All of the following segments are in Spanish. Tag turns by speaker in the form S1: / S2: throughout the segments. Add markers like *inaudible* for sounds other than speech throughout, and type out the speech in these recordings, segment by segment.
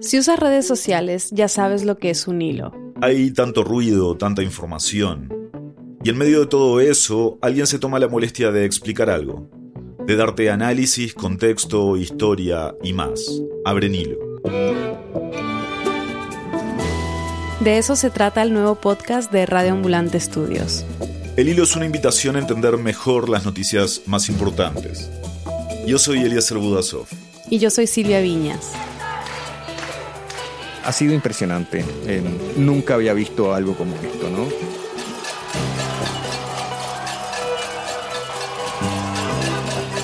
S1: Si usas redes sociales, ya sabes lo que es un hilo.
S2: Hay tanto ruido, tanta información. Y en medio de todo eso, alguien se toma la molestia de explicar algo, de darte análisis, contexto, historia y más. Abren hilo.
S1: De eso se trata el nuevo podcast de Radio Ambulante Estudios.
S2: El hilo es una invitación a entender mejor las noticias más importantes. Yo soy Eliezer Budasov.
S1: Y yo soy Silvia Viñas.
S3: Ha sido impresionante. Eh, nunca había visto algo como esto, ¿no?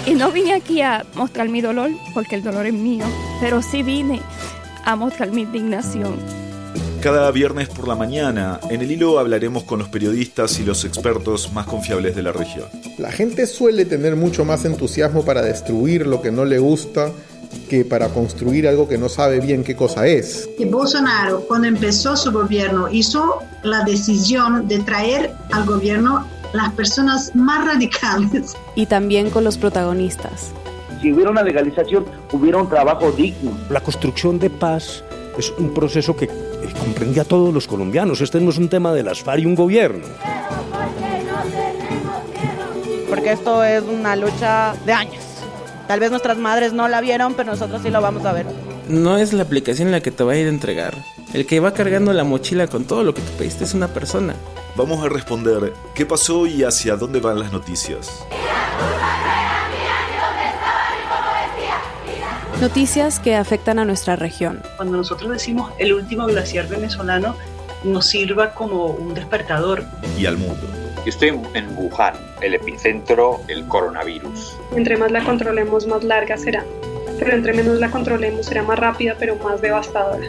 S4: Y no vine aquí a mostrar mi dolor, porque el dolor es mío, pero sí vine a mostrar mi indignación.
S2: Cada viernes por la mañana, en el hilo hablaremos con los periodistas y los expertos más confiables de la región.
S5: La gente suele tener mucho más entusiasmo para destruir lo que no le gusta que para construir algo que no sabe bien qué cosa es.
S6: Y Bolsonaro, cuando empezó su gobierno, hizo la decisión de traer al gobierno las personas más *laughs* radicales.
S1: Y también con los protagonistas.
S7: Si hubiera una legalización, hubiera un trabajo digno.
S8: La construcción de paz es un proceso que comprende a todos los colombianos. Este no es un tema de las FARC y un gobierno.
S9: Porque esto es una lucha de años. Tal vez nuestras madres no la vieron, pero nosotros sí lo vamos a ver.
S10: No es la aplicación la que te va a ir a entregar. El que va cargando la mochila con todo lo que tú pediste es una persona.
S2: Vamos a responder qué pasó y hacia dónde van las noticias.
S1: Noticias que afectan a nuestra región.
S11: Cuando nosotros decimos el último glaciar venezolano, nos sirva como un despertador.
S2: Y al mundo.
S12: Estoy en Wuhan, el epicentro del coronavirus.
S13: Entre más la controlemos, más larga será. Pero entre menos la controlemos, será más rápida, pero más devastadora.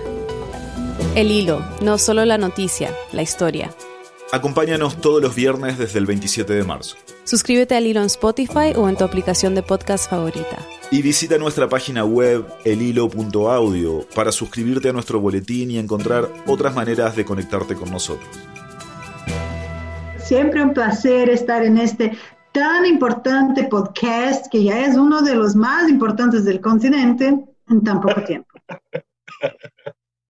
S1: El hilo, no solo la noticia, la historia.
S2: Acompáñanos todos los viernes desde el 27 de marzo.
S1: Suscríbete al hilo en Spotify o en tu aplicación de podcast favorita.
S2: Y visita nuestra página web elhilo.audio para suscribirte a nuestro boletín y encontrar otras maneras de conectarte con nosotros.
S6: Siempre un placer estar en este tan importante podcast que ya es uno de los más importantes del continente en tan poco tiempo. *laughs*